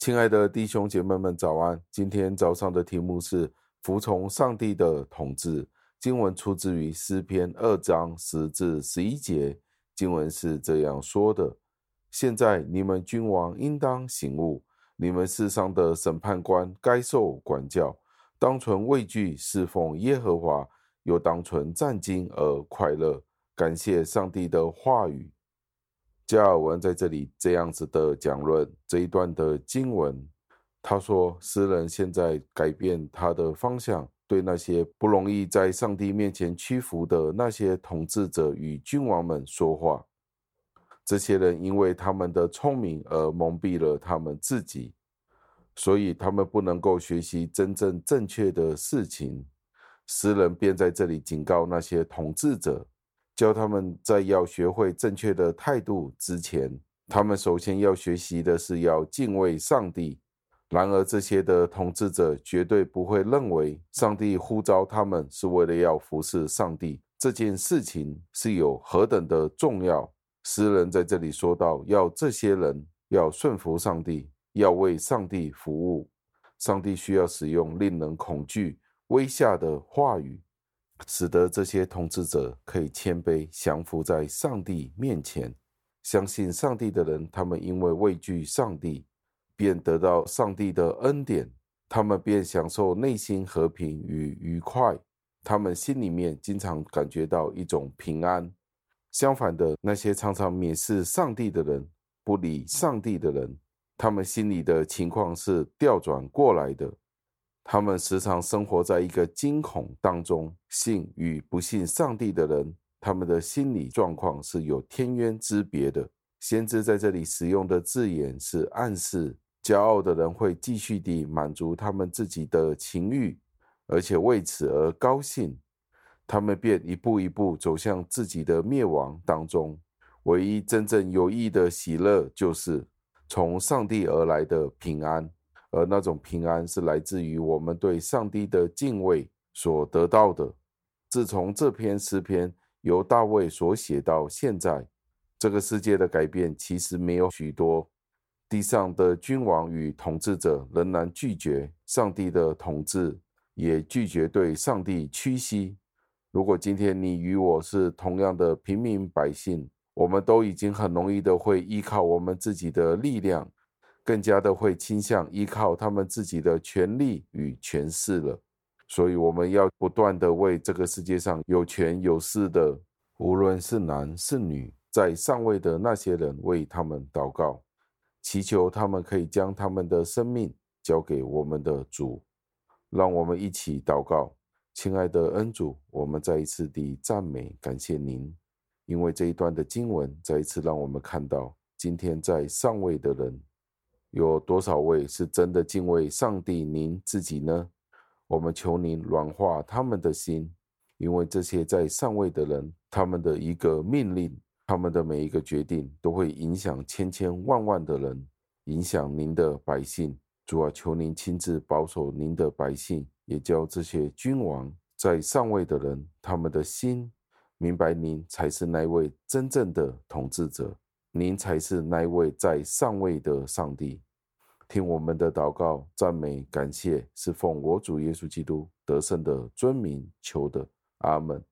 亲爱的弟兄姐妹们，早安！今天早上的题目是服从上帝的统治。经文出自于诗篇二章十至十一节，经文是这样说的：现在你们君王应当醒悟，你们世上的审判官该受管教，当存畏惧侍奉耶和华，又当存战兢而快乐，感谢上帝的话语。加尔文在这里这样子的讲论这一段的经文，他说：诗人现在改变他的方向。对那些不容易在上帝面前屈服的那些统治者与君王们说话，这些人因为他们的聪明而蒙蔽了他们自己，所以他们不能够学习真正正确的事情。诗人便在这里警告那些统治者，教他们在要学会正确的态度之前，他们首先要学习的是要敬畏上帝。然而，这些的统治者绝对不会认为上帝呼召他们是为了要服侍上帝，这件事情是有何等的重要。诗人在这里说到，要这些人要顺服上帝，要为上帝服务。上帝需要使用令人恐惧、威吓的话语，使得这些统治者可以谦卑降服在上帝面前。相信上帝的人，他们因为畏惧上帝。便得到上帝的恩典，他们便享受内心和平与愉快，他们心里面经常感觉到一种平安。相反的，那些常常蔑视上帝的人，不理上帝的人，他们心里的情况是调转过来的。他们时常生活在一个惊恐当中。信与不信上帝的人，他们的心理状况是有天渊之别的。先知在这里使用的字眼是暗示。骄傲的人会继续地满足他们自己的情欲，而且为此而高兴，他们便一步一步走向自己的灭亡当中。唯一真正有益的喜乐，就是从上帝而来的平安，而那种平安是来自于我们对上帝的敬畏所得到的。自从这篇诗篇由大卫所写到现在，这个世界的改变其实没有许多。地上的君王与统治者仍然拒绝上帝的统治，也拒绝对上帝屈膝。如果今天你与我是同样的平民百姓，我们都已经很容易的会依靠我们自己的力量，更加的会倾向依靠他们自己的权力与权势了。所以我们要不断的为这个世界上有权有势的，无论是男是女，在上位的那些人，为他们祷告。祈求他们可以将他们的生命交给我们的主，让我们一起祷告。亲爱的恩主，我们再一次地赞美感谢您，因为这一段的经文再一次让我们看到，今天在上位的人有多少位是真的敬畏上帝您自己呢？我们求您软化他们的心，因为这些在上位的人，他们的一个命令。他们的每一个决定都会影响千千万万的人，影响您的百姓。主啊，求您亲自保守您的百姓，也叫这些君王在上位的人，他们的心明白您才是那位真正的统治者，您才是那位在上位的上帝。听我们的祷告、赞美、感谢，是奉我主耶稣基督得胜的尊名求的。阿门。